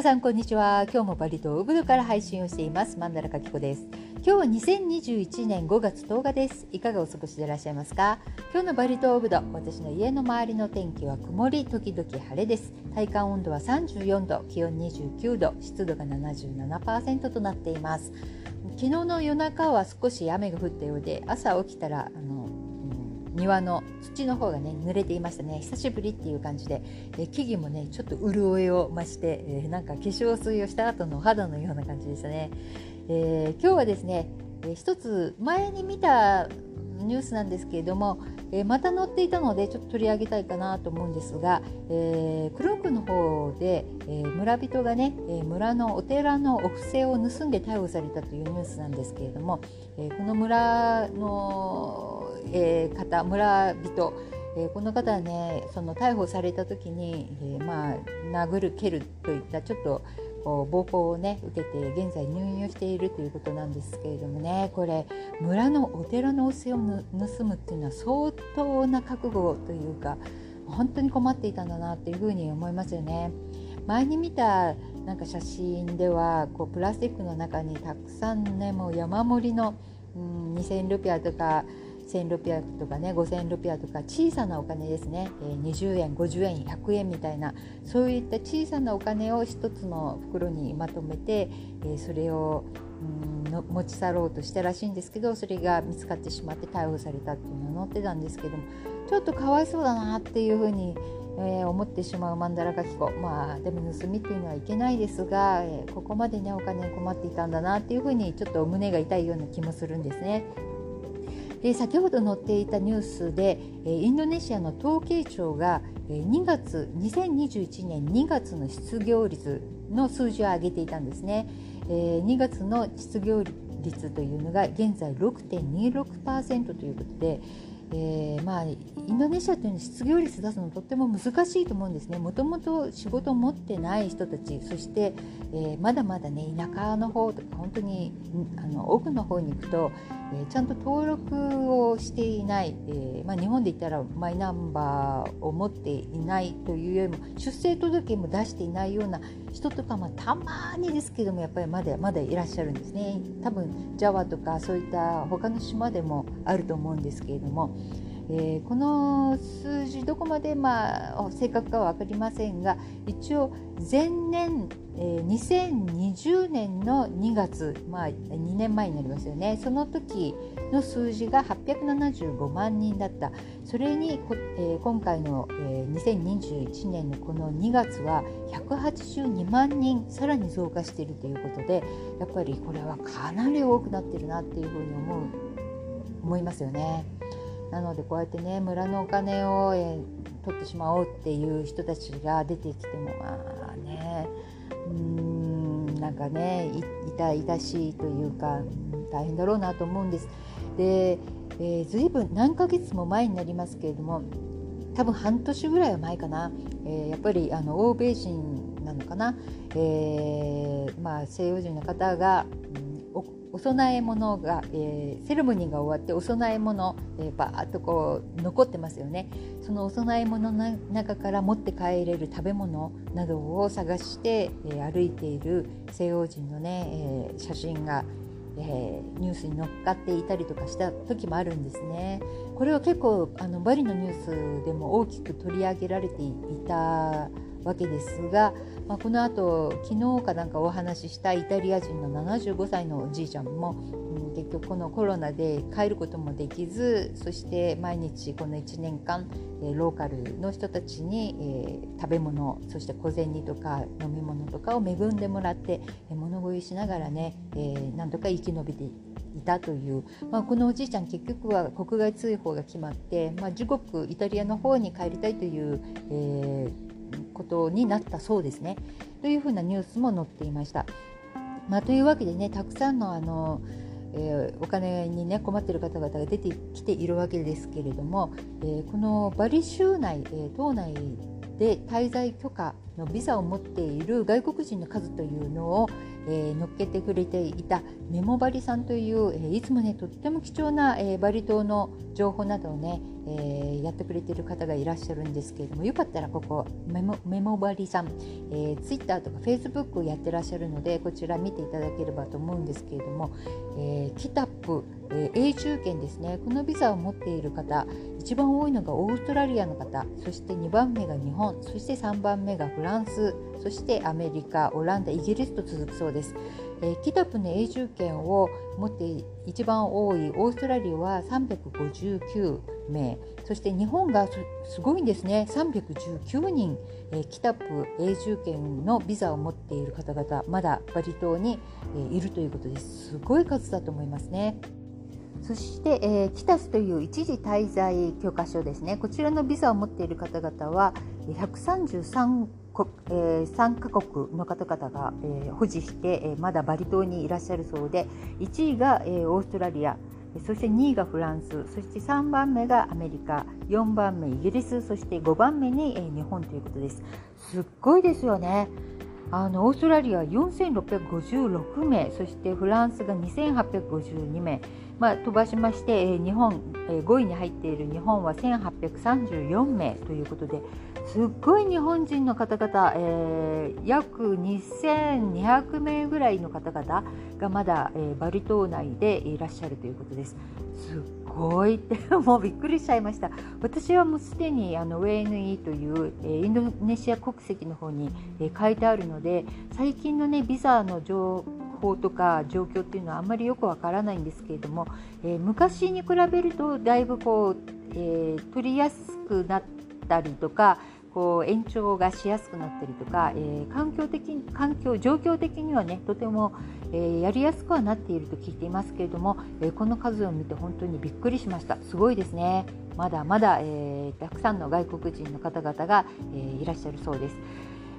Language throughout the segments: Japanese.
皆さんこんにちは。今日もバリ島ウブドから配信をしています。マンダラカキコです。今日は2021年5月10日です。いかがお過ごしでいらっしゃいますか？今日のバリ島ウブド私の家の周りの天気は曇り時々晴れです。体感温度は34度気温29度湿度が77%となっています。昨日の夜中は少し雨が降ったようで朝起きたらあの庭の土の方がね濡れていましたね。久しぶりっていう感じで、え木々もねちょっと潤いを増して、え、なんか化粧水をした後の肌のような感じでしたね、えー、今日はですね、えー、一つ前に見たニュースなんですけれども、えー、また載っていたのでちょっと取り上げたいかなと思うんですが、えー、クロークの方で、えー、村人がね、え村のお寺のお布施を盗んで逮捕されたというニュースなんですけれども、えこの村のえー、方村人、えー、この方はねその逮捕された時に、えー、まあ殴る蹴るといったちょっとこう暴行をね受けて現在入院をしているということなんですけれどもねこれ村のお寺のお世を盗むっていうのは相当な覚悟というか本当に困っていたんだなっていうふうに思いますよね。前に見たなんか写真ではこうプラスチックの中にたくさんねもう山盛りの、うん、2000ルピアとか1600とかね5000とか小さなお金ですね、え、20円50円100円みたいなそういった小さなお金を一つの袋にまとめて、え、それをうんの持ち去ろうとしたらしいんですけどそれが見つかってしまって逮捕されたっていうのは載ってたんですけどもちょっとかわいそうだなっていうふうにえー、思ってしまう曼荼羅書き子まあでも盗みっていうのはいけないですが、えー、ここまでねお金に困っていたんだなっていうふうにちょっと胸が痛いような気もするんですね。で先ほど載っていたニュースでインドネシアの統計庁が2月2021年2月の失業率の数字を上げていたんですね。2月の失業率というのが現在6.26%ということで、えー、まあインドネシアというのは失業率出すのとっても難しいと思うんですねもともと仕事を持ってない人たちそして、えー、まだまだね田舎の方とか本当にあの奥の方に行くと、え、ちゃんと登録をしていない、えまあ、日本で言ったらマイナンバーを持っていないというよりも出生届も出していないような人とか、まあ、たまにですけどもやっぱりまだまだいらっしゃるんですね多分ジャワとかそういった他の島でもあると思うんですけれども。えー、この数字どこまで、まあ、正確かは分かりませんが一応前年、えー、2020年の2月、まあ、2年前になりますよねその時の数字が875万人だったそれに、えー、今回の、えー、2021年のこの2月は182万人さらに増加しているということでやっぱりこれはかなり多くなってるなっていうふうに思う思いますよね。なのでこうやってね村のお金を、え、取ってしまおうっていう人たちが出てきてもまあねうんなんかね痛々しいというか大変だろうなと思うんです。で、えー、ずいぶん何ヶ月も前になりますけれども多分半年ぐらいは前かな、えー、やっぱりあの欧米人なのかな、えーまあ、西洋人の方が、うんお供え物が、えー、セレモニーが終わってお供え物、えー、バーッとこう残ってますよねそのお供え物の中から持って帰れる食べ物などを探して、えー、歩いている西洋人のね、えー、写真が、えー、ニュースに載っかっていたりとかした時もあるんですね。これは結構あのバリのニュースでも大きく取り上げられていたわけですが、まあ、このあと昨日かなんかお話ししたイタリア人の75歳のおじいちゃんも、うん、結局このコロナで帰ることもできずそして毎日この1年間、ローカルの人たちに、えー、食べ物そして小銭とか飲み物とかを恵んでもらって、物乞いしながらね、えー、なんとか生き延びていたという、まあ、このおじいちゃん結局は国外追放が決まって、まあ、自国イタリアの方に帰りたいという、えー、ことになったそうですね。というふうなニュースも載っていました。まあ、というわけでねたくさんのあの、えー、お金に、ね、困っている方々が出てきているわけですけれども、えー、このバリ州内、えー、島内で滞在許可のビザを持っている外国人の数というのを、えー、乗っけてくれていたメモバリさんという、えー、いつもねとっても貴重な、えー、バリ島の情報などをね、えー、やってくれている方がいらっしゃるんですけれどもよかったらここメモメモバリさん、えー、Twitter とかフェイスブックをやってらっしゃるのでこちら見ていただければと思うんですけれども、えー、キタップ、えー、永住権ですねこのビザを持っている方一番多いのがオーストラリアの方そして2番目が日本そして3番目がフランスそしてアメリカオランダイギリスと続くそうです。えー、キタプの永住権を持って一番多いオーストラリアは359名そして日本がすごいんですね319人、えー、キタプ永住権のビザを持っている方々まだバリ島に、えー、いるということですすごい数だと思いますね。そして、えー、キタスという一時滞在許可証ですね。こちらのビザを持っている方々は133えー、3カ国の方々が、えー、保持して、えー、まだバリ島にいらっしゃるそうで1位が、えー、オーストラリアそして2位がフランスそして3番目がアメリカ4番目イギリスそして5番目に、えー、日本ということです。すっごいですよね。あのオーストラリア4656名そしてフランスが2852名。まあ、飛ばしまして、え日本、え5位に入っている日本は1834名ということですっごい日本人の方々、えー、約2200名ぐらいの方々がまだ、えー、バリ島内でいらっしゃるということです。すっごいって もうびっくりしちゃいました私はもうすでにあのウェイヌイという、えー、インドネシア国籍の方に、えー、書いてあるので最近のねビザの情報とか状況っていうのはあんまりよくわからないんですけれども、えー、昔に比べるとだいぶこう、えー、取りやすくなったりとかこう延長がしやすくなったりとか、えー、環境的環境状況的にはねとても、えー、やりやすくはなっていると聞いていますけれども、えー、この数を見て本当にびっくりしましたすごいですねまだまだ、えたくさんの外国人の方々が、えいらっしゃるそうです。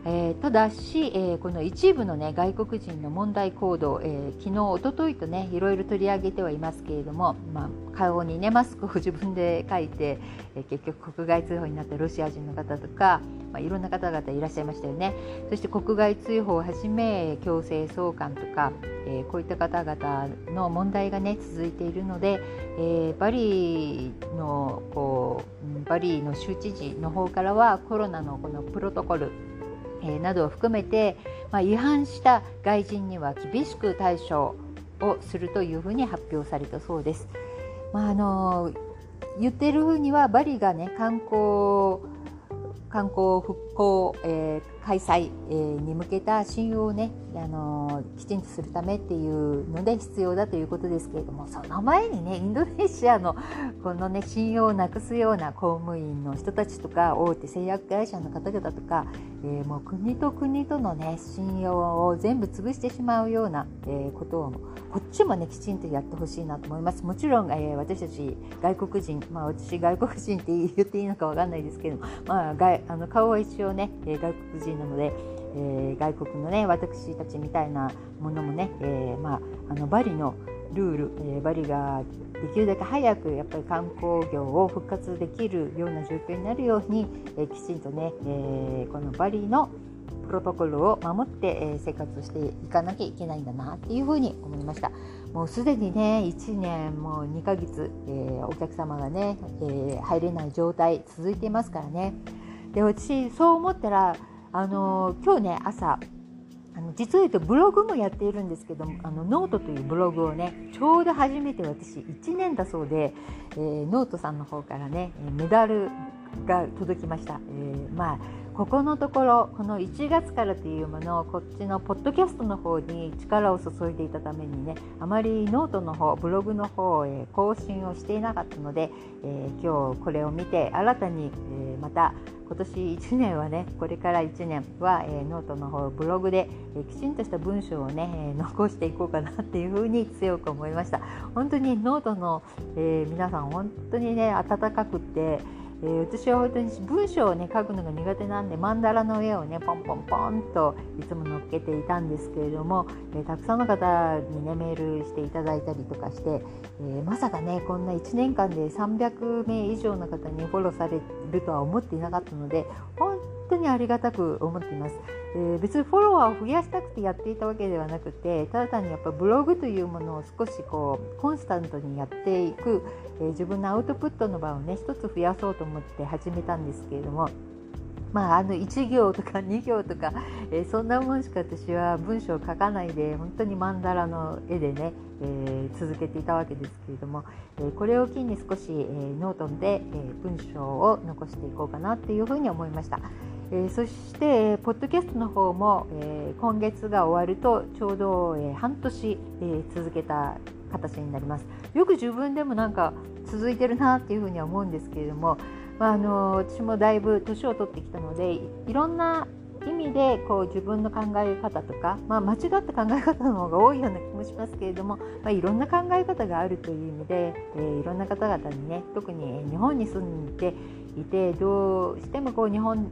えー、ただし、えー、この一部の、ね、外国人の問題行動、えー、昨日、おとといとねいろいろ取り上げてはいますけれども、まあ、顔に、ね、マスクを 自分で書いて、え結局国外追放になったロシア人の方とか、まあ、いろんな方々いらっしゃいましたよね。そして国外追放をはじめ強制送還とか、えこういった方々の問題が、ね、続いているので、えバリのこうバリの州知事の方からはコロナのこのプロトコルえなどを含めて、まあ、違反した外人には厳しく対処をするというふうに発表されたそうです。まあ、あの言ってるふうにはバリがね観光観光復興、えー、開催、えー、に向けた信用をね、あのー、きちんとするためっていうので必要だということですけれどもその前にねインドネシアのこのね信用をなくすような公務員の人たちとか大手製薬会社の方々とか、えー、もう国と国とのね信用を全部潰してしまうような、えことをこっちもねきちんとやってほしいなと思います。もちろん、えー、私たち外国人まあ私外国人って言っていいのかわかんないですけどまあ、外あの顔は一応ね、え外国人なので、えー、外国のね私たちみたいなものもね、えー、まあ、あのバリのルール、えー、バリができるだけ早くやっぱり観光業を復活できるような状況になるように、えきちんとね、えこのバリのプロトコルを守って、え生活していかなきゃいけないんだなっていうふうに思いました。もうすでにね1年もう2ヶ月、えー、お客様がね、えー、入れない状態続いていますからね。で私そう思ったらあの今日ね朝あの実を言うとブログもやっているんですけどあのノートというブログをねちょうど始めて私1年だそうで、えー、ノートさんの方からねメダルが届きました。えー、まあここのところこの1月からというものをこっちのポッドキャストの方に力を注いでいたためにねあまりノートの方ブログの方へ更新をしていなかったので、えー、今日これを見て新たに、えー、また今年1年はねこれから1年は、えー、ノートの方ブログで、えー、きちんとした文章をね、えー、残していこうかなっていうふうに強く思いました。本当にノートの、え皆さん本当にね温かくてえー、私は本当に文章をね書くのが苦手なんでマンダラの絵をねポンポンポンといつも載っけていたんですけれども、えー、たくさんの方にねメールしていただいたりとかして、えー、まさかねこんな1年間で300名以上の方にフォローされるとは思っていなかったので本当にありがたく思っています。えー、別にフォロワーを増やしたくてやっていたわけではなくてただ単にやっぱブログというものを少しこうコンスタントにやっていく、えー、自分のアウトプットの場をね一つ増やそうと思って始めたんですけれども。まあ、あの1行とか 2行とか、えー、そんなもんしか私は文章を書かないで本当に曼荼羅の絵でね、えー、続けていたわけですけれども、えー、これを機に少し、えノートで、え文章を残していこうかなっていうふうに思いました。えそして、えポッドキャストの方も、え今月が終わるとちょうど、え半年、え続けた形になります。よく自分でもなんか続いてるなっていうふうには思うんですけれども、まあ、あの私もだいぶ年を取ってきたのでいろんな意味でこう自分の考え方とか、まあ、間違った考え方の方が多いような気もしますけれども、まあ、いろんな考え方があるという意味で、えー、いろんな方々にね特に日本に住んでいてどうしてもこう日本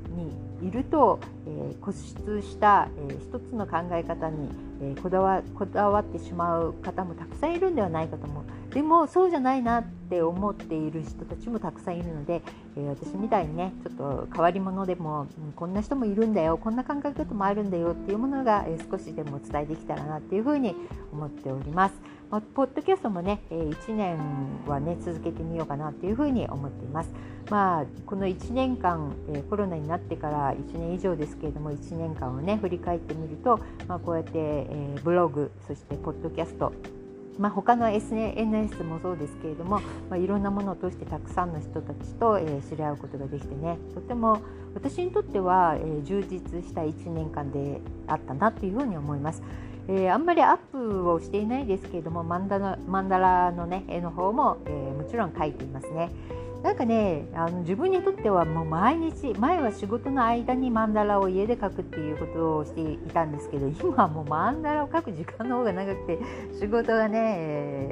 にいると、えー、固執した、えー、一つの考え方に、えー、こだわこだわってしまう方もたくさんいるんではないかと思うでもそうじゃないなって思っている人たちもたくさんいるので、え私みたいにねちょっと変わり者でも、うん、こんな人もいるんだよこんな感覚もあるんだよっていうものが、え少しでもお伝えできたらなっていうふうに思っております。まあ、ポッドキャストもね、え1年はね続けてみようかなというふうに思っています。まあ、この1年間、えコロナになってから1年以上ですけれども1年間をね振り返ってみると、まあ、こうやって、えブログそしてポッドキャストまあ、他の SNS もそうですけれども、まあ、いろんなものを通してたくさんの人たちと、えー、知り合うことができてねとても私にとっては、えー、充実した1年間であったなというふうに思います。えー、あんまりアップをしていないですけれどもマンダマンダラの、ね、絵の方も、えー、もちろん描いていますね。なんかねあの自分にとってはもう毎日前は仕事の間にマンダラを家で描くっていうことをしていたんですけど 今はもうマンダラを描く時間の方が長くて仕事がね、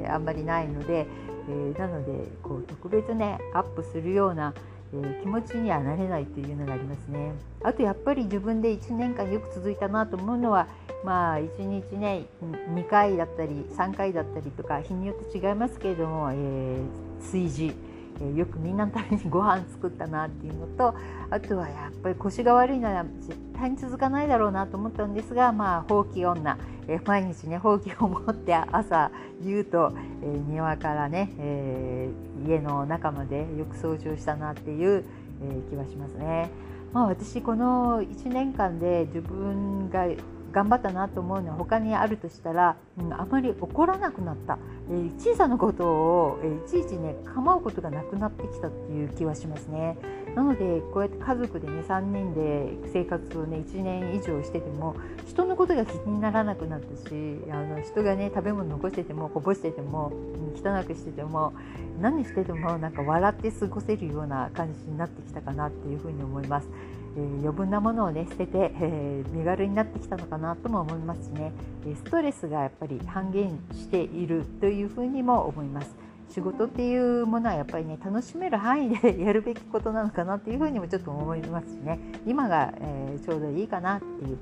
えー、あんまりないので、えー、なのでこう特別ねアップするような、えー、気持ちにはなれないっていうのがありますね。あとやっぱり自分で1年間よく続いたなと思うのはまあ1日ね2回だったり3回だったりとか日によって違いますけれども、え炊事えよくみんなのためにご飯作ったなっていうのとあとはやっぱり腰が悪いなら絶対に続かないだろうなと思ったんですがまあほうき女、え毎日ねほうきを持って朝言うと、え庭からね、え、家の中までよく掃除をしたなっていう、え気はしますね。まあ、私この1年間で自分が頑張ったなと思うのは他にあるとしたら、うん、あまり怒らなくなった、えー、小さなことを、えー、いちいちね構うことがなくなってきたっていう気はしますね。なのでこうやって家族でね3人で生活をね1年以上してても人のことが気にならなくなったしあの人がね食べ物残しててもこぼしてても汚くしてても何しててもなんか笑って過ごせるような感じになってきたかなっていうふうに思います。え、余分なものをね捨てて、え、身軽になってきたのかなとも思いますしねストレスがやっぱり半減しているというふうにも思います。仕事っていうものはやっぱりね楽しめる範囲でやるべきことなのかなっていうふうにもちょっと思いますしね今が、え、ちょうどいいかなっていう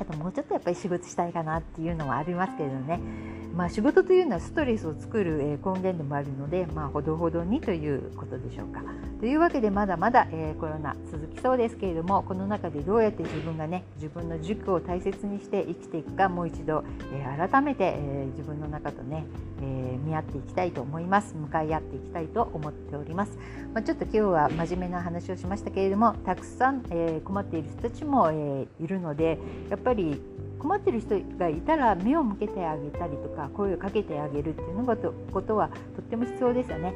あともうちょっとやっぱり仕事したいかなっていうのはありますけれどねまあ、仕事というのはストレスを作る、根源でもあるので、まあ、ほどほどにということでしょうか。というわけでまだまだ、えー、コロナ続きそうですけれどもこの中でどうやって自分がね自分の軸を大切にして生きていくかもう一度、えー、改めて、えー、自分の中とね、え見合っていきたいと思います向かい合っていきたいと思っております、まあ、ちょっと今日は真面目な話をしましたけれどもたくさん、え困っている人たちも、えいるのでやっぱり困ってる人がいたら目を向けてあげたりとか声をかけてあげるっていうのことはとっても必要ですよね。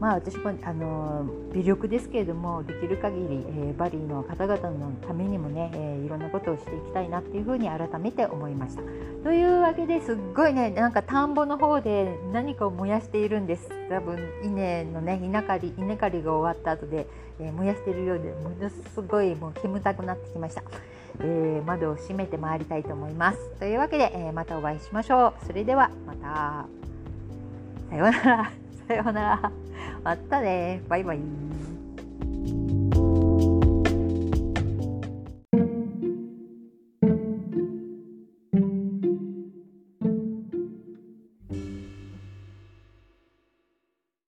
まあ、私もあの微力ですけれどもできる限り、えー、バリーの方々のためにもね、えー、いろんなことをしていきたいなっていうふうに改めて思いました。というわけですっごいねなんか田んぼの方で何かを燃やしているんです多分稲のね稲刈り稲刈りが終わった後で、えー、燃やしているようでものすごいもう煙たくなってきました。えー、窓を閉めて回りたいと思います。というわけで、えー、またお会いしましょう。それではまた。さようなら。さようなら。またね。バイバイ。